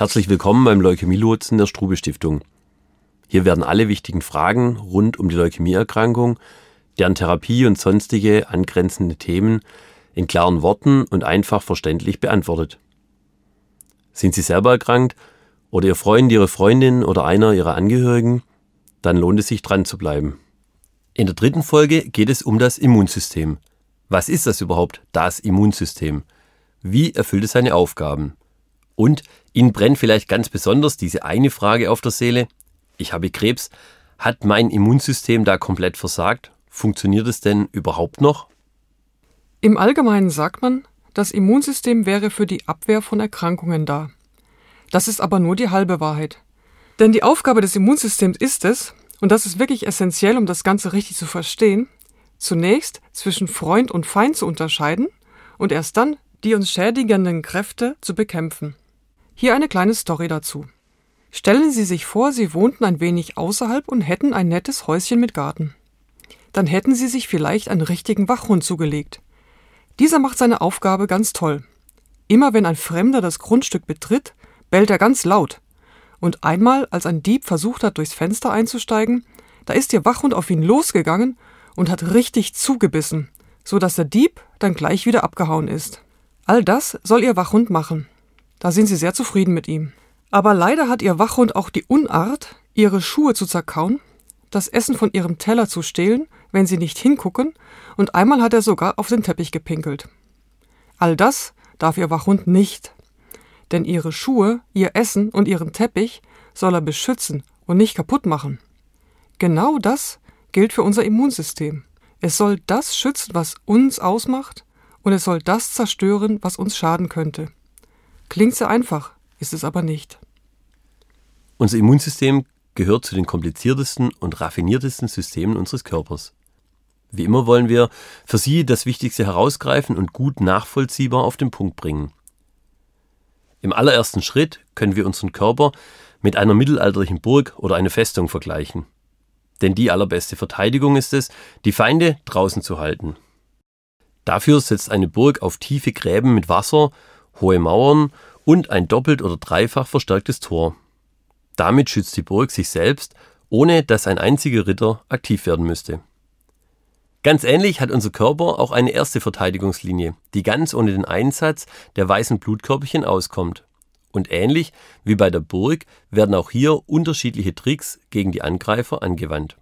Herzlich willkommen beim Leukämielotsen der Strube Stiftung. Hier werden alle wichtigen Fragen rund um die Leukämieerkrankung, deren Therapie und sonstige angrenzende Themen in klaren Worten und einfach verständlich beantwortet. Sind Sie selber erkrankt oder Ihr Freund, Ihre Freundin oder einer Ihrer Angehörigen? Dann lohnt es sich dran zu bleiben. In der dritten Folge geht es um das Immunsystem. Was ist das überhaupt, das Immunsystem? Wie erfüllt es seine Aufgaben? Und Ihnen brennt vielleicht ganz besonders diese eine Frage auf der Seele. Ich habe Krebs. Hat mein Immunsystem da komplett versagt? Funktioniert es denn überhaupt noch? Im Allgemeinen sagt man, das Immunsystem wäre für die Abwehr von Erkrankungen da. Das ist aber nur die halbe Wahrheit. Denn die Aufgabe des Immunsystems ist es, und das ist wirklich essentiell, um das Ganze richtig zu verstehen, zunächst zwischen Freund und Feind zu unterscheiden und erst dann die uns schädigenden Kräfte zu bekämpfen. Hier eine kleine Story dazu. Stellen Sie sich vor, Sie wohnten ein wenig außerhalb und hätten ein nettes Häuschen mit Garten. Dann hätten Sie sich vielleicht einen richtigen Wachhund zugelegt. Dieser macht seine Aufgabe ganz toll. Immer wenn ein Fremder das Grundstück betritt, bellt er ganz laut. Und einmal, als ein Dieb versucht hat, durchs Fenster einzusteigen, da ist Ihr Wachhund auf ihn losgegangen und hat richtig zugebissen, so dass der Dieb dann gleich wieder abgehauen ist. All das soll Ihr Wachhund machen. Da sind Sie sehr zufrieden mit ihm. Aber leider hat Ihr Wachhund auch die Unart, Ihre Schuhe zu zerkauen, das Essen von Ihrem Teller zu stehlen, wenn Sie nicht hingucken, und einmal hat er sogar auf den Teppich gepinkelt. All das darf Ihr Wachhund nicht. Denn Ihre Schuhe, Ihr Essen und Ihren Teppich soll er beschützen und nicht kaputt machen. Genau das gilt für unser Immunsystem. Es soll das schützen, was uns ausmacht, und es soll das zerstören, was uns schaden könnte. Klingt sehr einfach, ist es aber nicht. Unser Immunsystem gehört zu den kompliziertesten und raffiniertesten Systemen unseres Körpers. Wie immer wollen wir für Sie das Wichtigste herausgreifen und gut nachvollziehbar auf den Punkt bringen. Im allerersten Schritt können wir unseren Körper mit einer mittelalterlichen Burg oder einer Festung vergleichen. Denn die allerbeste Verteidigung ist es, die Feinde draußen zu halten. Dafür setzt eine Burg auf tiefe Gräben mit Wasser, hohe Mauern und ein doppelt oder dreifach verstärktes Tor. Damit schützt die Burg sich selbst, ohne dass ein einziger Ritter aktiv werden müsste. Ganz ähnlich hat unser Körper auch eine erste Verteidigungslinie, die ganz ohne den Einsatz der weißen Blutkörperchen auskommt. Und ähnlich wie bei der Burg werden auch hier unterschiedliche Tricks gegen die Angreifer angewandt.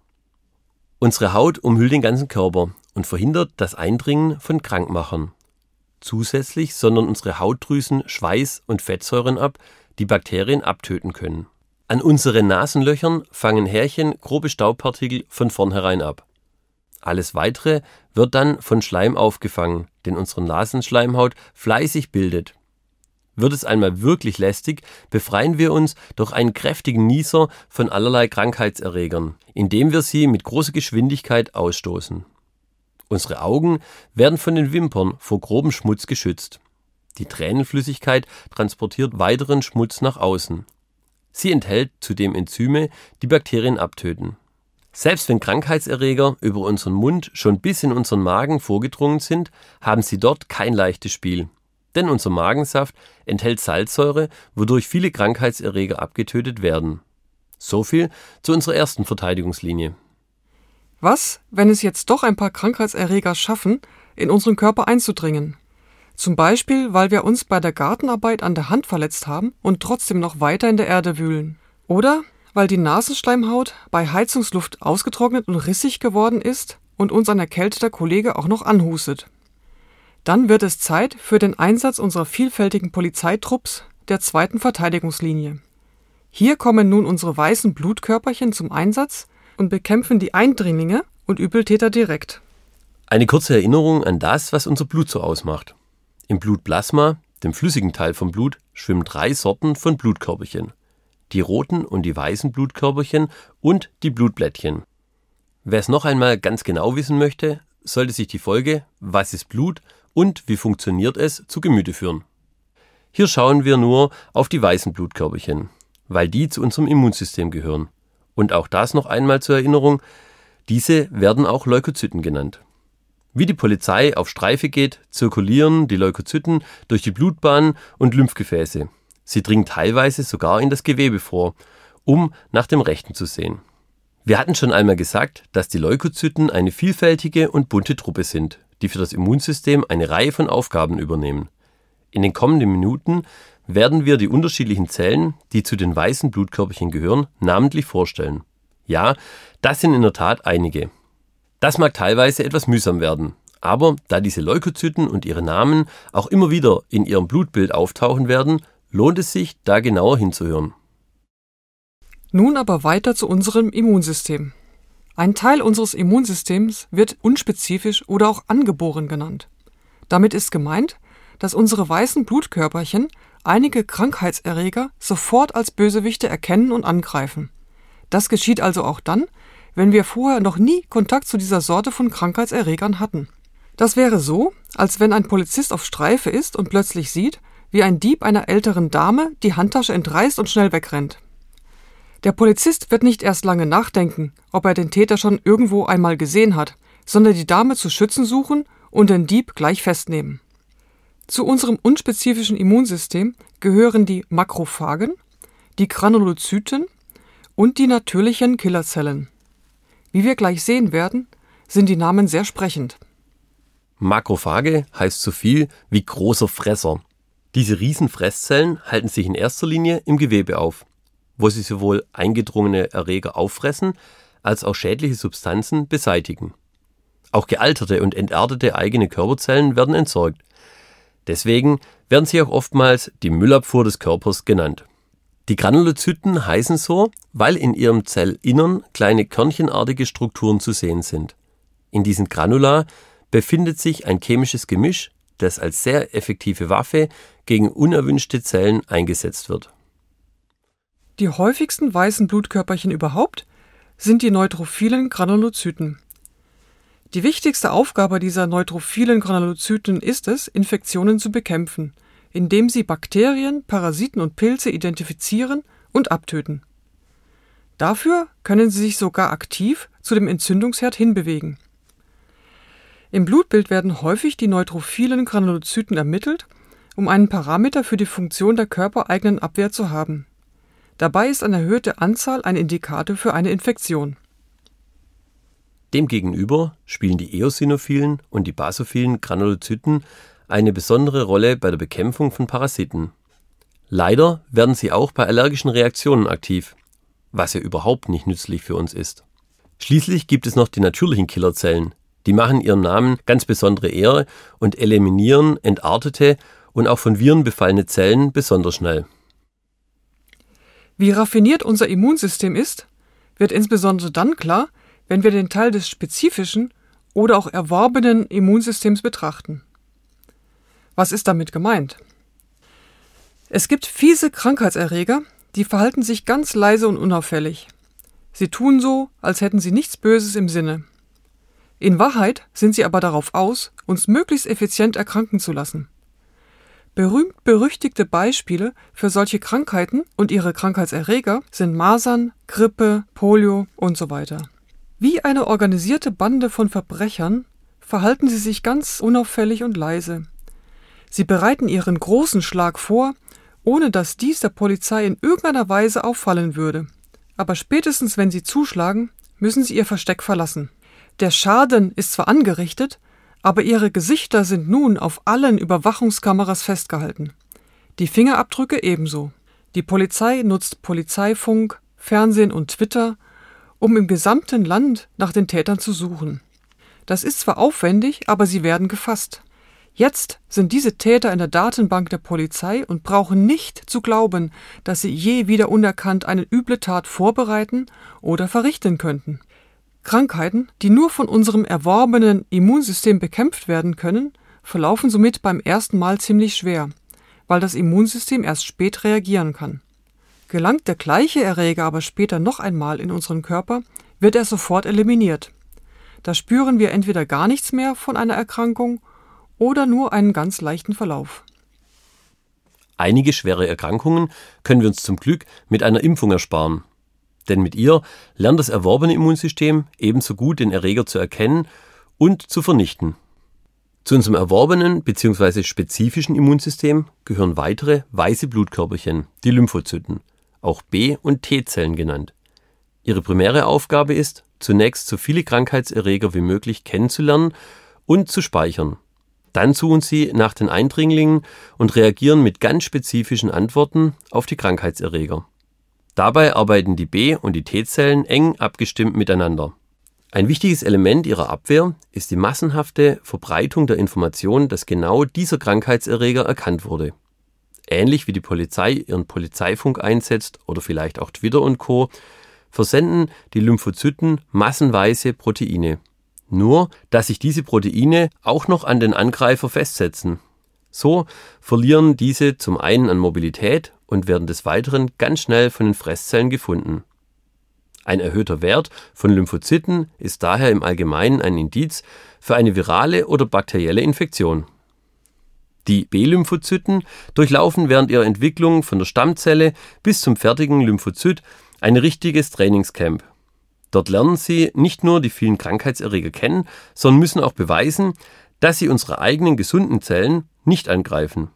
Unsere Haut umhüllt den ganzen Körper und verhindert das Eindringen von Krankmachern. Zusätzlich sondern unsere Hautdrüsen Schweiß und Fettsäuren ab, die Bakterien abtöten können. An unseren Nasenlöchern fangen Härchen grobe Staubpartikel von vornherein ab. Alles weitere wird dann von Schleim aufgefangen, den unsere Nasenschleimhaut fleißig bildet. Wird es einmal wirklich lästig, befreien wir uns durch einen kräftigen Nieser von allerlei Krankheitserregern, indem wir sie mit großer Geschwindigkeit ausstoßen. Unsere Augen werden von den Wimpern vor grobem Schmutz geschützt. Die Tränenflüssigkeit transportiert weiteren Schmutz nach außen. Sie enthält zudem Enzyme, die Bakterien abtöten. Selbst wenn Krankheitserreger über unseren Mund schon bis in unseren Magen vorgedrungen sind, haben sie dort kein leichtes Spiel. Denn unser Magensaft enthält Salzsäure, wodurch viele Krankheitserreger abgetötet werden. So viel zu unserer ersten Verteidigungslinie. Was, wenn es jetzt doch ein paar Krankheitserreger schaffen, in unseren Körper einzudringen? Zum Beispiel, weil wir uns bei der Gartenarbeit an der Hand verletzt haben und trotzdem noch weiter in der Erde wühlen. Oder weil die Nasenschleimhaut bei Heizungsluft ausgetrocknet und rissig geworden ist und uns ein erkälteter Kollege auch noch anhustet. Dann wird es Zeit für den Einsatz unserer vielfältigen Polizeitrupps der zweiten Verteidigungslinie. Hier kommen nun unsere weißen Blutkörperchen zum Einsatz und bekämpfen die Eindringlinge und Übeltäter direkt. Eine kurze Erinnerung an das, was unser Blut so ausmacht. Im Blutplasma, dem flüssigen Teil vom Blut, schwimmen drei Sorten von Blutkörperchen. Die roten und die weißen Blutkörperchen und die Blutblättchen. Wer es noch einmal ganz genau wissen möchte, sollte sich die Folge Was ist Blut und wie funktioniert es zu Gemüte führen. Hier schauen wir nur auf die weißen Blutkörperchen, weil die zu unserem Immunsystem gehören. Und auch das noch einmal zur Erinnerung, diese werden auch Leukozyten genannt. Wie die Polizei auf Streife geht, zirkulieren die Leukozyten durch die Blutbahnen und Lymphgefäße. Sie dringen teilweise sogar in das Gewebe vor, um nach dem Rechten zu sehen. Wir hatten schon einmal gesagt, dass die Leukozyten eine vielfältige und bunte Truppe sind, die für das Immunsystem eine Reihe von Aufgaben übernehmen. In den kommenden Minuten werden wir die unterschiedlichen Zellen, die zu den weißen Blutkörperchen gehören, namentlich vorstellen. Ja, das sind in der Tat einige. Das mag teilweise etwas mühsam werden, aber da diese Leukozyten und ihre Namen auch immer wieder in ihrem Blutbild auftauchen werden, lohnt es sich, da genauer hinzuhören. Nun aber weiter zu unserem Immunsystem. Ein Teil unseres Immunsystems wird unspezifisch oder auch angeboren genannt. Damit ist gemeint, dass unsere weißen Blutkörperchen einige Krankheitserreger sofort als Bösewichte erkennen und angreifen. Das geschieht also auch dann, wenn wir vorher noch nie Kontakt zu dieser Sorte von Krankheitserregern hatten. Das wäre so, als wenn ein Polizist auf Streife ist und plötzlich sieht, wie ein Dieb einer älteren Dame die Handtasche entreißt und schnell wegrennt. Der Polizist wird nicht erst lange nachdenken, ob er den Täter schon irgendwo einmal gesehen hat, sondern die Dame zu schützen suchen und den Dieb gleich festnehmen. Zu unserem unspezifischen Immunsystem gehören die Makrophagen, die Granulozyten und die natürlichen Killerzellen. Wie wir gleich sehen werden, sind die Namen sehr sprechend. Makrophage heißt so viel wie großer Fresser. Diese Riesenfresszellen halten sich in erster Linie im Gewebe auf, wo sie sowohl eingedrungene Erreger auffressen als auch schädliche Substanzen beseitigen. Auch gealterte und entartete eigene Körperzellen werden entsorgt, Deswegen werden sie auch oftmals die Müllabfuhr des Körpers genannt. Die Granulozyten heißen so, weil in ihrem Zellinnern kleine körnchenartige Strukturen zu sehen sind. In diesen Granula befindet sich ein chemisches Gemisch, das als sehr effektive Waffe gegen unerwünschte Zellen eingesetzt wird. Die häufigsten weißen Blutkörperchen überhaupt sind die neutrophilen Granulozyten. Die wichtigste Aufgabe dieser neutrophilen Granulozyten ist es, Infektionen zu bekämpfen, indem sie Bakterien, Parasiten und Pilze identifizieren und abtöten. Dafür können sie sich sogar aktiv zu dem Entzündungsherd hinbewegen. Im Blutbild werden häufig die neutrophilen Granulozyten ermittelt, um einen Parameter für die Funktion der körpereigenen Abwehr zu haben. Dabei ist eine erhöhte Anzahl ein Indikator für eine Infektion Demgegenüber spielen die eosinophilen und die basophilen Granulozyten eine besondere Rolle bei der Bekämpfung von Parasiten. Leider werden sie auch bei allergischen Reaktionen aktiv, was ja überhaupt nicht nützlich für uns ist. Schließlich gibt es noch die natürlichen Killerzellen. Die machen ihrem Namen ganz besondere Ehre und eliminieren entartete und auch von Viren befallene Zellen besonders schnell. Wie raffiniert unser Immunsystem ist, wird insbesondere dann klar, wenn wir den Teil des spezifischen oder auch erworbenen Immunsystems betrachten. Was ist damit gemeint? Es gibt fiese Krankheitserreger, die verhalten sich ganz leise und unauffällig. Sie tun so, als hätten sie nichts Böses im Sinne. In Wahrheit sind sie aber darauf aus, uns möglichst effizient erkranken zu lassen. Berühmt berüchtigte Beispiele für solche Krankheiten und ihre Krankheitserreger sind Masern, Grippe, Polio und so weiter. Wie eine organisierte Bande von Verbrechern verhalten sie sich ganz unauffällig und leise. Sie bereiten ihren großen Schlag vor, ohne dass dies der Polizei in irgendeiner Weise auffallen würde. Aber spätestens wenn sie zuschlagen, müssen sie ihr Versteck verlassen. Der Schaden ist zwar angerichtet, aber ihre Gesichter sind nun auf allen Überwachungskameras festgehalten. Die Fingerabdrücke ebenso. Die Polizei nutzt Polizeifunk, Fernsehen und Twitter, um im gesamten Land nach den Tätern zu suchen. Das ist zwar aufwendig, aber sie werden gefasst. Jetzt sind diese Täter in der Datenbank der Polizei und brauchen nicht zu glauben, dass sie je wieder unerkannt eine üble Tat vorbereiten oder verrichten könnten. Krankheiten, die nur von unserem erworbenen Immunsystem bekämpft werden können, verlaufen somit beim ersten Mal ziemlich schwer, weil das Immunsystem erst spät reagieren kann. Gelangt der gleiche Erreger aber später noch einmal in unseren Körper, wird er sofort eliminiert. Da spüren wir entweder gar nichts mehr von einer Erkrankung oder nur einen ganz leichten Verlauf. Einige schwere Erkrankungen können wir uns zum Glück mit einer Impfung ersparen. Denn mit ihr lernt das erworbene Immunsystem ebenso gut den Erreger zu erkennen und zu vernichten. Zu unserem erworbenen bzw. spezifischen Immunsystem gehören weitere weiße Blutkörperchen, die Lymphozyten, auch B- und T-Zellen genannt. Ihre primäre Aufgabe ist, zunächst so viele Krankheitserreger wie möglich kennenzulernen und zu speichern. Dann suchen sie nach den Eindringlingen und reagieren mit ganz spezifischen Antworten auf die Krankheitserreger. Dabei arbeiten die B- und die T-Zellen eng abgestimmt miteinander. Ein wichtiges Element ihrer Abwehr ist die massenhafte Verbreitung der Information, dass genau dieser Krankheitserreger erkannt wurde. Ähnlich wie die Polizei ihren Polizeifunk einsetzt oder vielleicht auch Twitter und Co., versenden die Lymphozyten massenweise Proteine. Nur, dass sich diese Proteine auch noch an den Angreifer festsetzen. So verlieren diese zum einen an Mobilität und werden des Weiteren ganz schnell von den Fresszellen gefunden ein erhöhter Wert von Lymphozyten ist daher im Allgemeinen ein Indiz für eine virale oder bakterielle Infektion. Die B-Lymphozyten durchlaufen während ihrer Entwicklung von der Stammzelle bis zum fertigen Lymphozyt ein richtiges Trainingscamp. Dort lernen sie nicht nur die vielen Krankheitserreger kennen, sondern müssen auch beweisen, dass sie unsere eigenen gesunden Zellen nicht angreifen.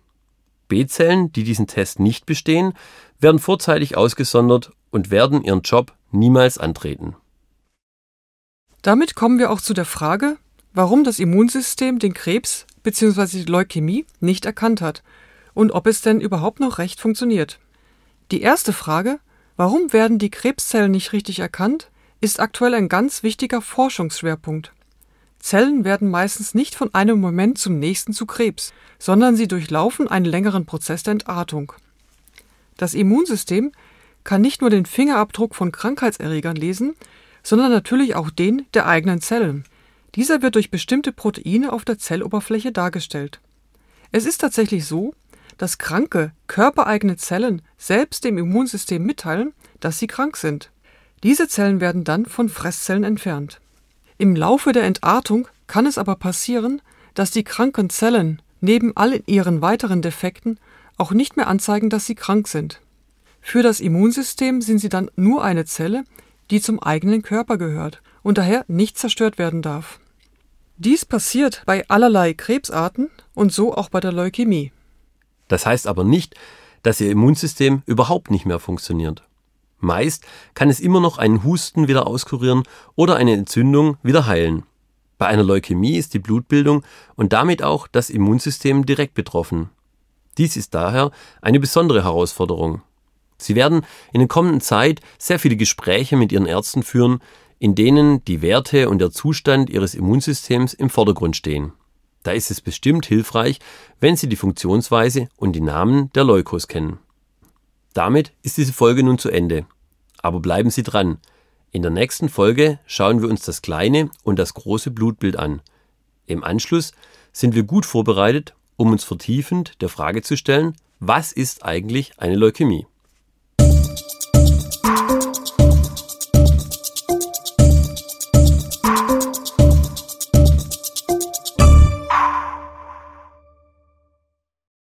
B-Zellen, die diesen Test nicht bestehen, werden vorzeitig ausgesondert und werden ihren Job niemals antreten. Damit kommen wir auch zu der Frage, warum das Immunsystem den Krebs bzw. Leukämie nicht erkannt hat und ob es denn überhaupt noch recht funktioniert. Die erste Frage, warum werden die Krebszellen nicht richtig erkannt, ist aktuell ein ganz wichtiger Forschungsschwerpunkt. Zellen werden meistens nicht von einem Moment zum nächsten zu Krebs, sondern sie durchlaufen einen längeren Prozess der Entartung. Das Immunsystem kann nicht nur den Fingerabdruck von Krankheitserregern lesen, sondern natürlich auch den der eigenen Zellen. Dieser wird durch bestimmte Proteine auf der Zelloberfläche dargestellt. Es ist tatsächlich so, dass kranke, körpereigene Zellen selbst dem Immunsystem mitteilen, dass sie krank sind. Diese Zellen werden dann von Fresszellen entfernt. Im Laufe der Entartung kann es aber passieren, dass die kranken Zellen neben all ihren weiteren Defekten auch nicht mehr anzeigen, dass sie krank sind. Für das Immunsystem sind sie dann nur eine Zelle, die zum eigenen Körper gehört und daher nicht zerstört werden darf. Dies passiert bei allerlei Krebsarten und so auch bei der Leukämie. Das heißt aber nicht, dass ihr Immunsystem überhaupt nicht mehr funktioniert. Meist kann es immer noch einen Husten wieder auskurieren oder eine Entzündung wieder heilen. Bei einer Leukämie ist die Blutbildung und damit auch das Immunsystem direkt betroffen. Dies ist daher eine besondere Herausforderung. Sie werden in der kommenden Zeit sehr viele Gespräche mit Ihren Ärzten führen, in denen die Werte und der Zustand Ihres Immunsystems im Vordergrund stehen. Da ist es bestimmt hilfreich, wenn Sie die Funktionsweise und die Namen der Leukos kennen. Damit ist diese Folge nun zu Ende. Aber bleiben Sie dran. In der nächsten Folge schauen wir uns das kleine und das große Blutbild an. Im Anschluss sind wir gut vorbereitet, um uns vertiefend der Frage zu stellen, was ist eigentlich eine Leukämie?